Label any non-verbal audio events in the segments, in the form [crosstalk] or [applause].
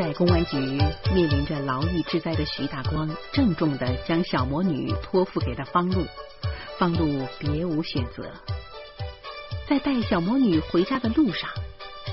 在公安局面临着牢狱之灾的徐大光，郑重的将小魔女托付给了方露。方露别无选择，在带小魔女回家的路上，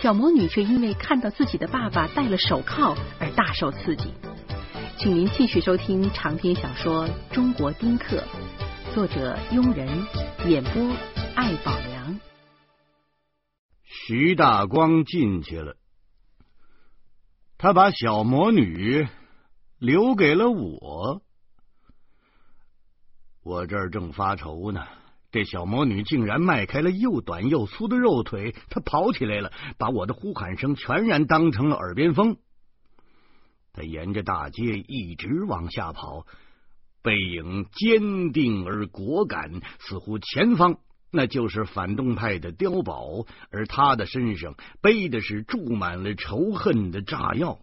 小魔女却因为看到自己的爸爸戴了手铐而大受刺激。请您继续收听长篇小说《中国丁克》，作者庸人，演播爱宝良。徐大光进去了。他把小魔女留给了我，我这儿正发愁呢。这小魔女竟然迈开了又短又粗的肉腿，她跑起来了，把我的呼喊声全然当成了耳边风。她沿着大街一直往下跑，背影坚定而果敢，似乎前方。那就是反动派的碉堡，而他的身上背的是注满了仇恨的炸药。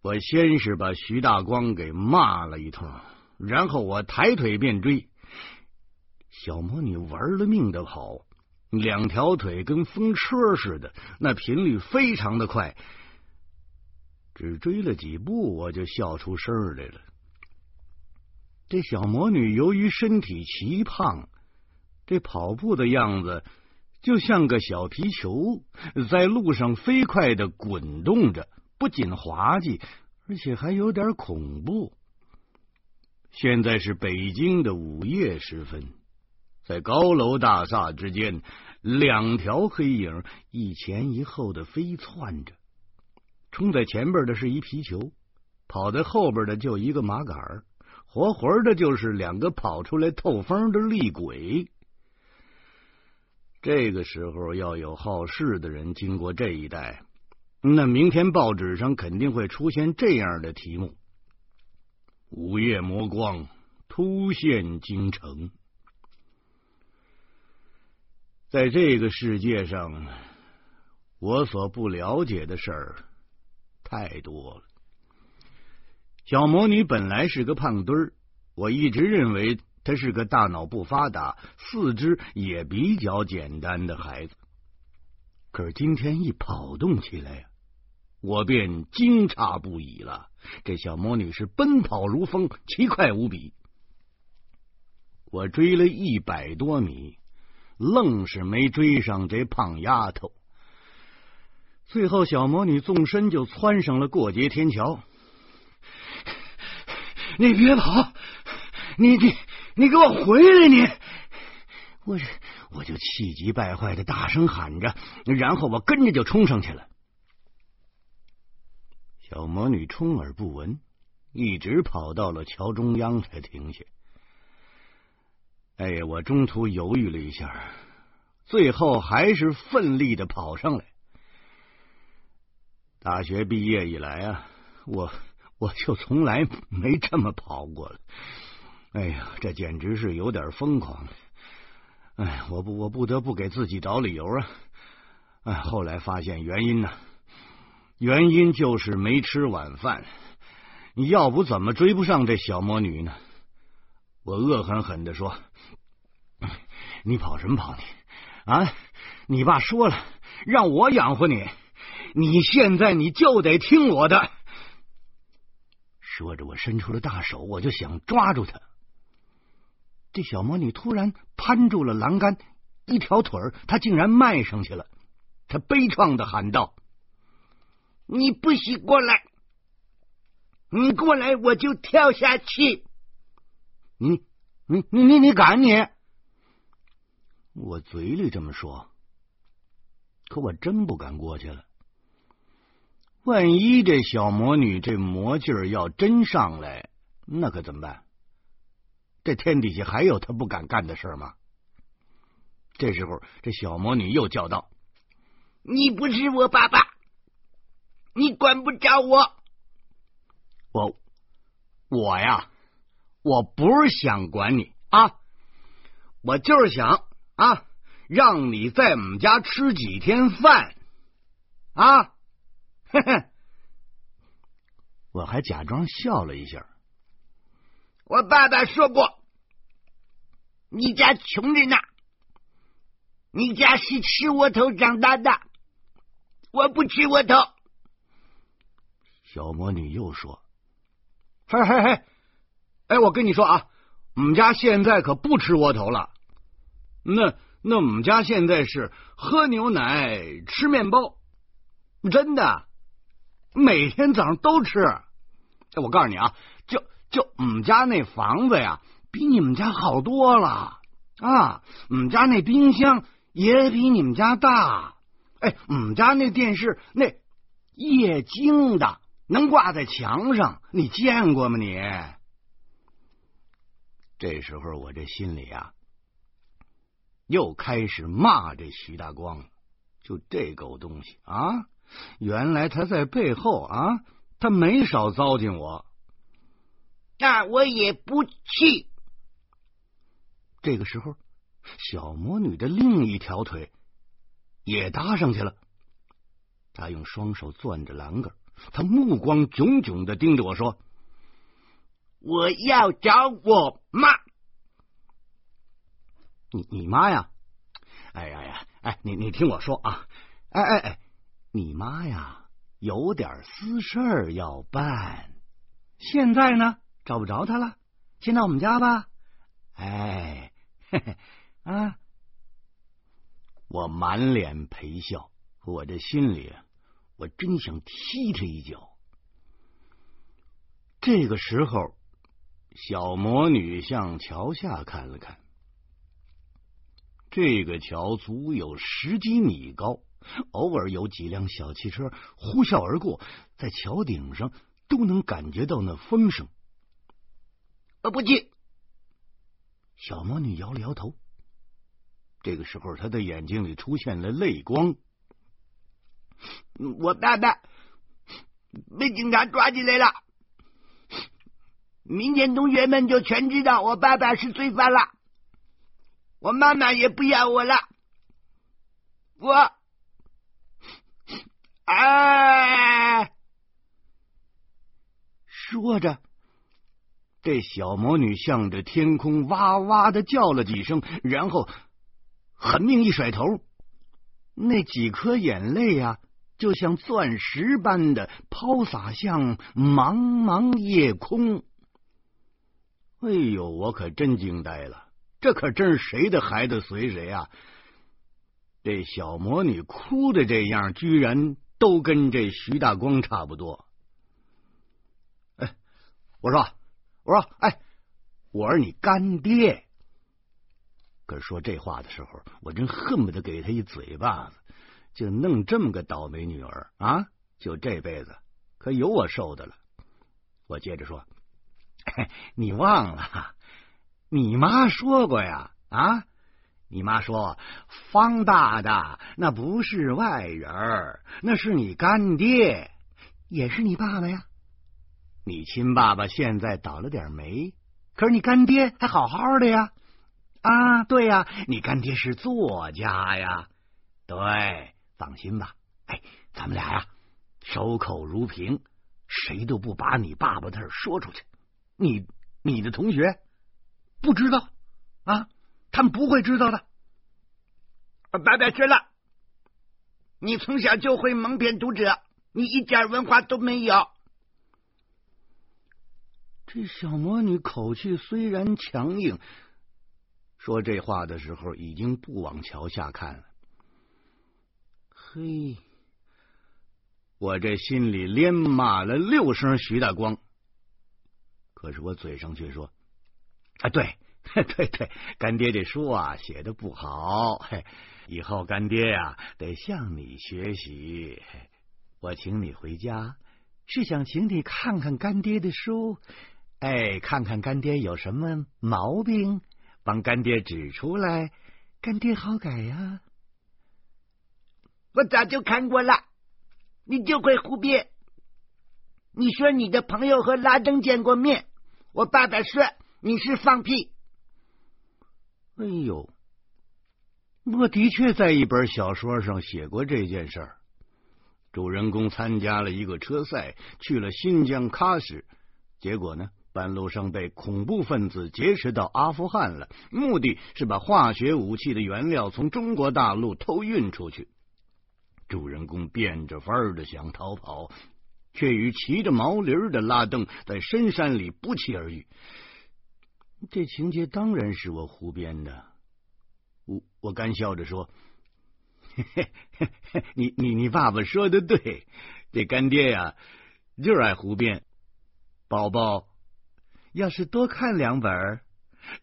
我先是把徐大光给骂了一通，然后我抬腿便追。小魔女玩了命的跑，两条腿跟风车似的，那频率非常的快。只追了几步，我就笑出声来了。这小魔女由于身体奇胖。这跑步的样子就像个小皮球，在路上飞快的滚动着，不仅滑稽，而且还有点恐怖。现在是北京的午夜时分，在高楼大厦之间，两条黑影一前一后的飞窜着。冲在前边的是一皮球，跑在后边的就一个麻杆，活活的就是两个跑出来透风的厉鬼。这个时候要有好事的人经过这一带，那明天报纸上肯定会出现这样的题目：“午夜魔光突现京城。”在这个世界上，我所不了解的事儿太多了。小魔女本来是个胖墩儿，我一直认为。他是个大脑不发达、四肢也比较简单的孩子，可是今天一跑动起来呀，我便惊诧不已了。这小魔女是奔跑如风，奇快无比。我追了一百多米，愣是没追上这胖丫头。最后，小魔女纵身就窜上了过街天桥。你别跑，你你。你给我回来！你，我这我就气急败坏的大声喊着，然后我跟着就冲上去了。小魔女充耳不闻，一直跑到了桥中央才停下。哎，我中途犹豫了一下，最后还是奋力的跑上来。大学毕业以来啊，我我就从来没这么跑过了。哎呀，这简直是有点疯狂！哎，我不，我不得不给自己找理由啊！哎，后来发现原因呢，原因就是没吃晚饭。你要不怎么追不上这小魔女呢？我恶狠狠的说：“你跑什么跑你啊？你爸说了，让我养活你，你现在你就得听我的。”说着，我伸出了大手，我就想抓住他。这小魔女突然攀住了栏杆，一条腿儿，她竟然迈上去了。她悲怆的喊道：“你不许过来！你过来，我就跳下去！你、你、你、你、你敢你？”我嘴里这么说，可我真不敢过去了。万一这小魔女这魔劲儿要真上来，那可怎么办？这天底下还有他不敢干的事吗？这时候，这小魔女又叫道：“你不是我爸爸，你管不着我。我我呀，我不是想管你啊，我就是想啊，让你在我们家吃几天饭啊。”嘿嘿，我还假装笑了一下。我爸爸说过，你家穷着呢，你家是吃窝头长大的，我不吃窝头，小魔女又说：“嘿嘿嘿，哎，我跟你说啊，我们家现在可不吃窝头了。那那我们家现在是喝牛奶、吃面包，真的，每天早上都吃。哎，我告诉你啊，就就我们家那房子呀，比你们家好多了啊。我们家那冰箱也比你们家大。哎，我们家那电视那液晶的。”能挂在墙上，你见过吗？你这时候我这心里啊，又开始骂这徐大光，就这狗东西啊！原来他在背后啊，他没少糟践我。那我也不气。这个时候，小魔女的另一条腿也搭上去了，她用双手攥着栏杆。她目光炯炯的盯着我说：“我要找我妈。你你妈呀？哎呀呀！哎，你你听我说啊！哎哎哎，你妈呀，有点私事儿要办。现在呢，找不着他了。先到我们家吧。哎，嘿嘿啊！我满脸陪笑，我这心里。”我真想踢他一脚。这个时候，小魔女向桥下看了看。这个桥足有十几米高，偶尔有几辆小汽车呼啸而过，在桥顶上都能感觉到那风声。我不去。小魔女摇了摇头。这个时候，她的眼睛里出现了泪光。我爸爸被警察抓起来了，明天同学们就全知道我爸爸是罪犯了。我妈妈也不要我了，我，哎，说着，这小魔女向着天空哇哇的叫了几声，然后狠命一甩头，那几颗眼泪呀。就像钻石般的抛洒向茫茫夜空。哎呦，我可真惊呆了！这可真是谁的孩子随谁啊！这小魔女哭的这样，居然都跟这徐大光差不多。哎，我说，我说，哎，我是你干爹。可是说这话的时候，我真恨不得给他一嘴巴子。就弄这么个倒霉女儿啊！就这辈子可有我受的了。我接着说：“你忘了，你妈说过呀？啊，你妈说方大大那不是外人，那是你干爹，也是你爸爸呀。你亲爸爸现在倒了点霉，可是你干爹还好好的呀。啊，对呀，你干爹是作家呀，对。”放心吧，哎，咱们俩呀，守口如瓶，谁都不把你爸爸的事说出去。你你的同学不知道啊，他们不会知道的。爸爸知了，你从小就会蒙骗读者，你一点文化都没有。这小魔女口气虽然强硬，说这话的时候已经不往桥下看了。嘿，我这心里连骂了六声徐大光，可是我嘴上却说：“啊，对 [laughs] 对对，干爹这书啊写的不好，嘿，以后干爹呀得向你学习。我请你回家，是想请你看看干爹的书，哎，看看干爹有什么毛病，帮干爹指出来，干爹好改呀。”我早就看过了，你就会胡编。你说你的朋友和拉登见过面，我爸爸说你是放屁。哎呦，我的确在一本小说上写过这件事儿。主人公参加了一个车赛，去了新疆喀什，结果呢，半路上被恐怖分子劫持到阿富汗了，目的是把化学武器的原料从中国大陆偷运出去。主人公变着法儿的想逃跑，却与骑着毛驴的拉登在深山里不期而遇。这情节当然是我胡编的。我我干笑着说：“嘿嘿嘿，你你你爸爸说的对，这干爹呀，就是爱胡编。宝宝要是多看两本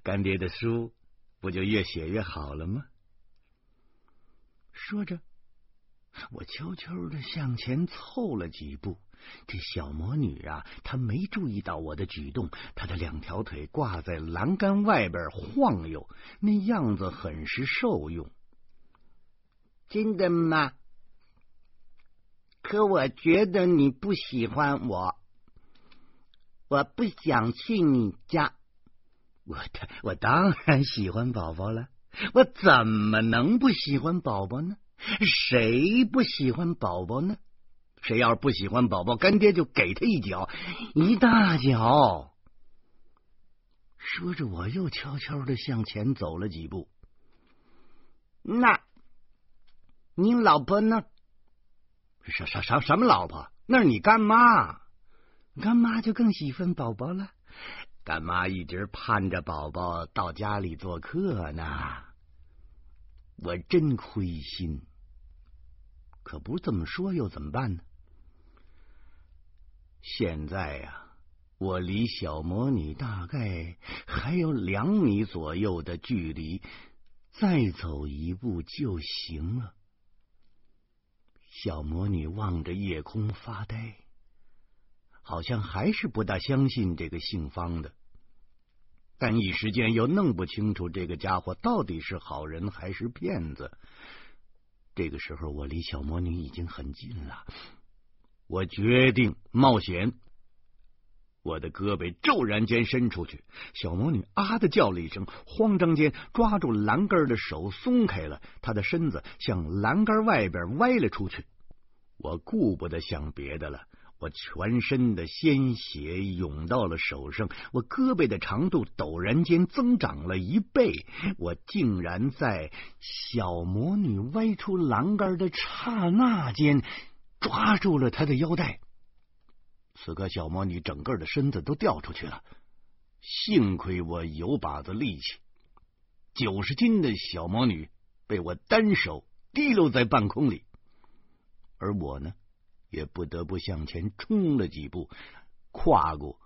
干爹的书，不就越写越好了吗？”说着，我悄悄的向前凑了几步。这小魔女啊，她没注意到我的举动，她的两条腿挂在栏杆外边晃悠，那样子很是受用。真的吗？可我觉得你不喜欢我，我不想去你家。我我当然喜欢宝宝了，我怎么能不喜欢宝宝呢？谁不喜欢宝宝呢？谁要是不喜欢宝宝，干爹就给他一脚，一大脚。说着，我又悄悄的向前走了几步。那，你老婆呢？什什什什么老婆？那是你干妈。干妈就更喜欢宝宝了。干妈一直盼着宝宝到家里做客呢。我真亏心。可不这么说，又怎么办呢？现在呀，我离小魔女大概还有两米左右的距离，再走一步就行了。小魔女望着夜空发呆，好像还是不大相信这个姓方的，但一时间又弄不清楚这个家伙到底是好人还是骗子。这个时候，我离小魔女已经很近了。我决定冒险，我的胳膊骤然间伸出去，小魔女啊的叫了一声，慌张间抓住栏杆的手松开了，她的身子向栏杆外边歪了出去。我顾不得想别的了，我全身的鲜血涌到了手上，我胳膊的长度陡然间增长了一倍，我竟然在小魔女歪出栏杆的刹那间。抓住了她的腰带，此刻小魔女整个的身子都掉出去了。幸亏我有把子力气，九十斤的小魔女被我单手提溜在半空里，而我呢，也不得不向前冲了几步，跨过，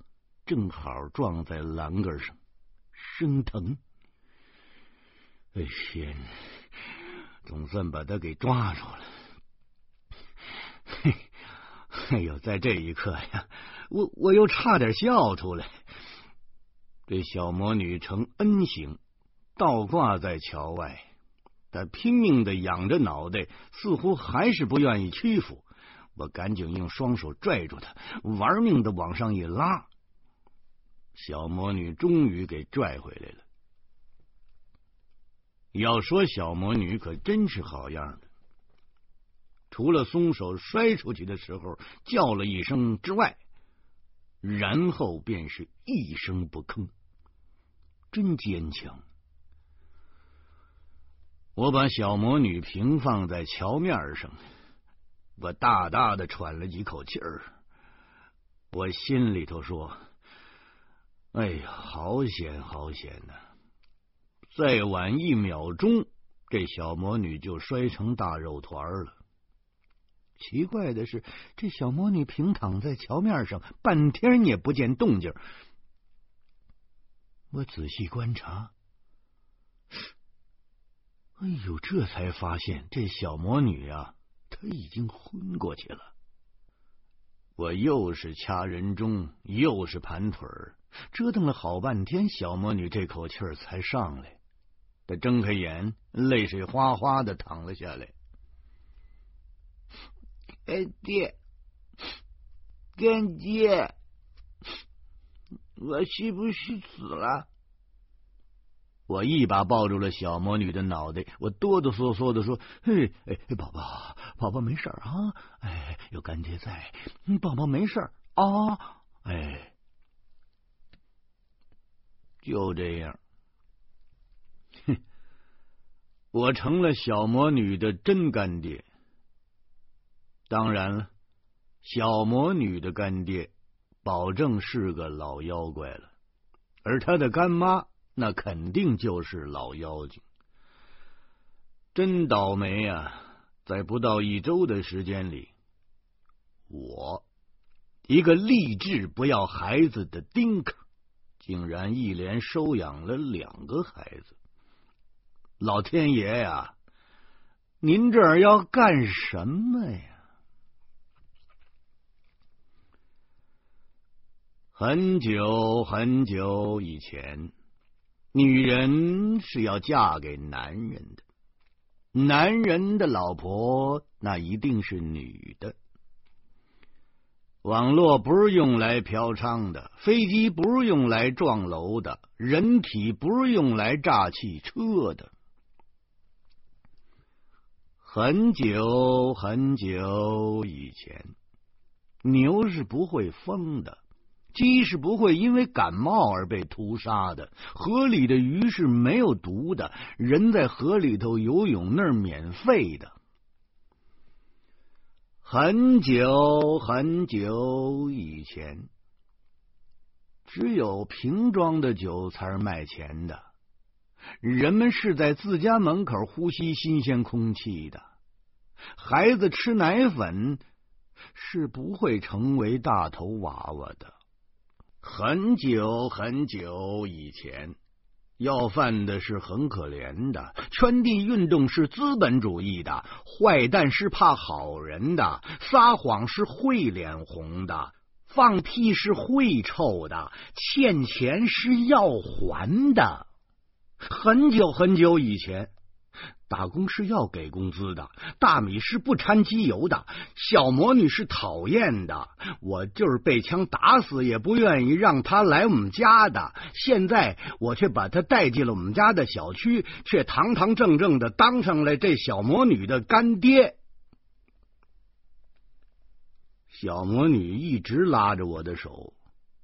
正好撞在栏杆上，生疼。哎天，总算把他给抓住了。嘿，哎呦，在这一刻呀，我我又差点笑出来。这小魔女呈 N 形，倒挂在桥外，她拼命的仰着脑袋，似乎还是不愿意屈服。我赶紧用双手拽住她，玩命的往上一拉，小魔女终于给拽回来了。要说小魔女可真是好样的。除了松手摔出去的时候叫了一声之外，然后便是一声不吭，真坚强。我把小魔女平放在桥面上，我大大的喘了几口气儿，我心里头说：“哎呀，好险，好险呐！再晚一秒钟，这小魔女就摔成大肉团了。”奇怪的是，这小魔女平躺在桥面上，半天也不见动静。我仔细观察，哎呦，这才发现这小魔女啊，他已经昏过去了。我又是掐人中，又是盘腿儿，折腾了好半天，小魔女这口气儿才上来。她睁开眼，泪水哗哗的淌了下来。干爹，干爹，我是不是死了？我一把抱住了小魔女的脑袋，我哆哆嗦嗦的说：“嘿，哎，宝宝，宝宝没事啊，哎，有干爹在，宝宝没事啊，哎，就这样，我成了小魔女的真干爹。”当然了，小魔女的干爹保证是个老妖怪了，而她的干妈那肯定就是老妖精。真倒霉呀！在不到一周的时间里，我一个立志不要孩子的丁克，竟然一连收养了两个孩子。老天爷呀，您这儿要干什么呀？很久很久以前，女人是要嫁给男人的，男人的老婆那一定是女的。网络不是用来嫖娼的，飞机不是用来撞楼的，人体不是用来炸汽车的。很久很久以前，牛是不会疯的。鸡是不会因为感冒而被屠杀的，河里的鱼是没有毒的，人在河里头游泳那儿免费的。很久很久以前，只有瓶装的酒才是卖钱的，人们是在自家门口呼吸新鲜空气的，孩子吃奶粉是不会成为大头娃娃的。很久很久以前，要饭的是很可怜的，圈地运动是资本主义的，坏蛋是怕好人的，撒谎是会脸红的，放屁是会臭的，欠钱是要还的。很久很久以前。打工是要给工资的，大米是不掺机油的，小魔女是讨厌的，我就是被枪打死也不愿意让她来我们家的。现在我却把她带进了我们家的小区，却堂堂正正的当上了这小魔女的干爹。小魔女一直拉着我的手，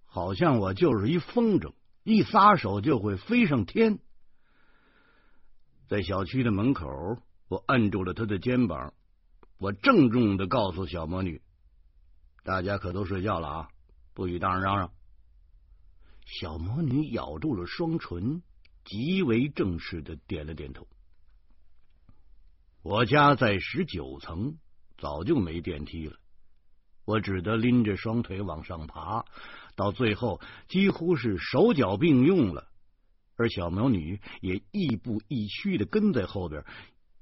好像我就是一风筝，一撒手就会飞上天。在小区的门口，我按住了他的肩膀，我郑重的告诉小魔女：“大家可都睡觉了啊，不许大声嚷嚷。”小魔女咬住了双唇，极为正式的点了点头。我家在十九层，早就没电梯了，我只得拎着双腿往上爬，到最后几乎是手脚并用了。而小魔女也亦步亦趋的跟在后边，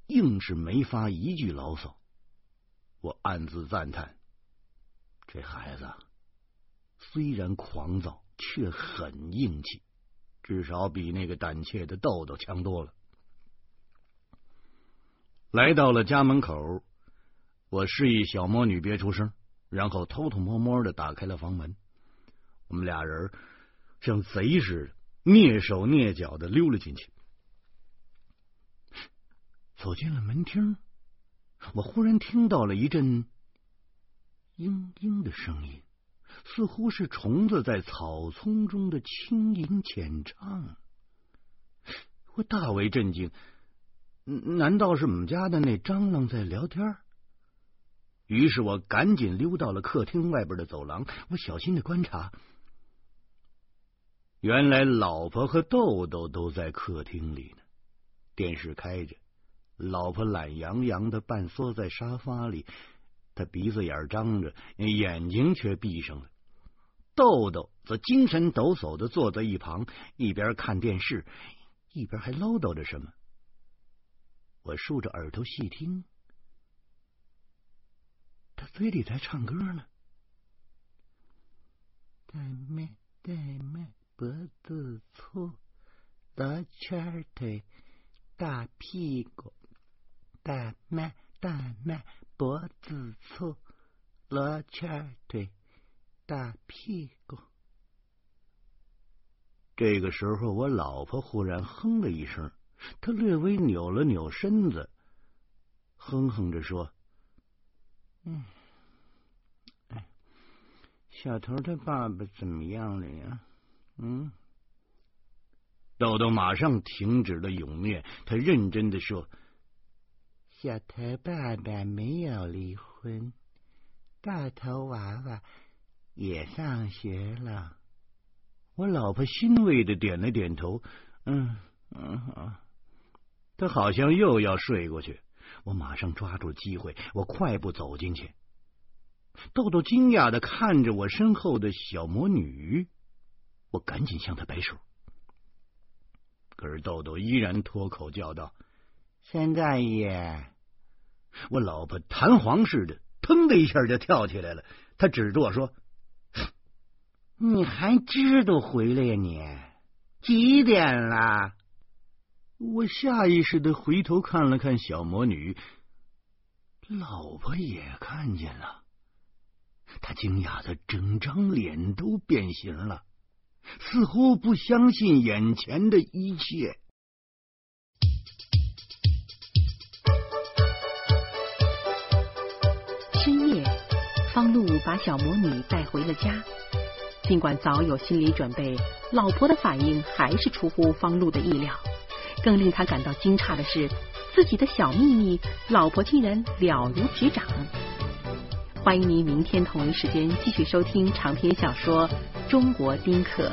硬是没发一句牢骚。我暗自赞叹：这孩子虽然狂躁，却很硬气，至少比那个胆怯的豆豆强多了。来到了家门口，我示意小魔女别出声，然后偷偷摸摸的打开了房门。我们俩人像贼似的。蹑手蹑脚的溜了进去，走进了门厅，我忽然听到了一阵嘤嘤的声音，似乎是虫子在草丛中的轻吟浅唱。我大为震惊，难道是我们家的那蟑螂在聊天？于是我赶紧溜到了客厅外边的走廊，我小心的观察。原来老婆和豆豆都在客厅里呢，电视开着，老婆懒洋洋的半缩在沙发里，他鼻子眼张着，眼睛却闭上了。豆豆则精神抖擞的坐在一旁，一边看电视，一边还唠叨着什么。我竖着耳朵细听，他嘴里在唱歌呢。大妹，大妹。脖子粗，罗圈腿，大屁股，大麦大麦，脖子粗，罗圈腿，大屁股。这个时候，我老婆忽然哼了一声，她略微扭了扭身子，哼哼着说：“嗯，哎，小头他爸爸怎么样了呀？”嗯，豆豆马上停止了咏念，他认真的说：“小头爸爸没有离婚，大头娃娃也上学了。我老婆欣慰的点了点头，嗯嗯，他好像又要睡过去。我马上抓住机会，我快步走进去。豆豆惊讶的看着我身后的小魔女，我赶紧向他摆手。可是豆豆依然脱口叫道：“现在也……”我老婆弹簧似的，腾的一下就跳起来了。她指着我说：“你还知道回来呀？你几点了？”我下意识的回头看了看小魔女，老婆也看见了。她惊讶的整张脸都变形了，似乎不相信眼前的一切。深夜，方露把小魔女带回了家。尽管早有心理准备，老婆的反应还是出乎方露的意料。更令他感到惊诧的是，自己的小秘密，老婆竟然了如指掌。欢迎您明天同一时间继续收听长篇小说《中国丁克》。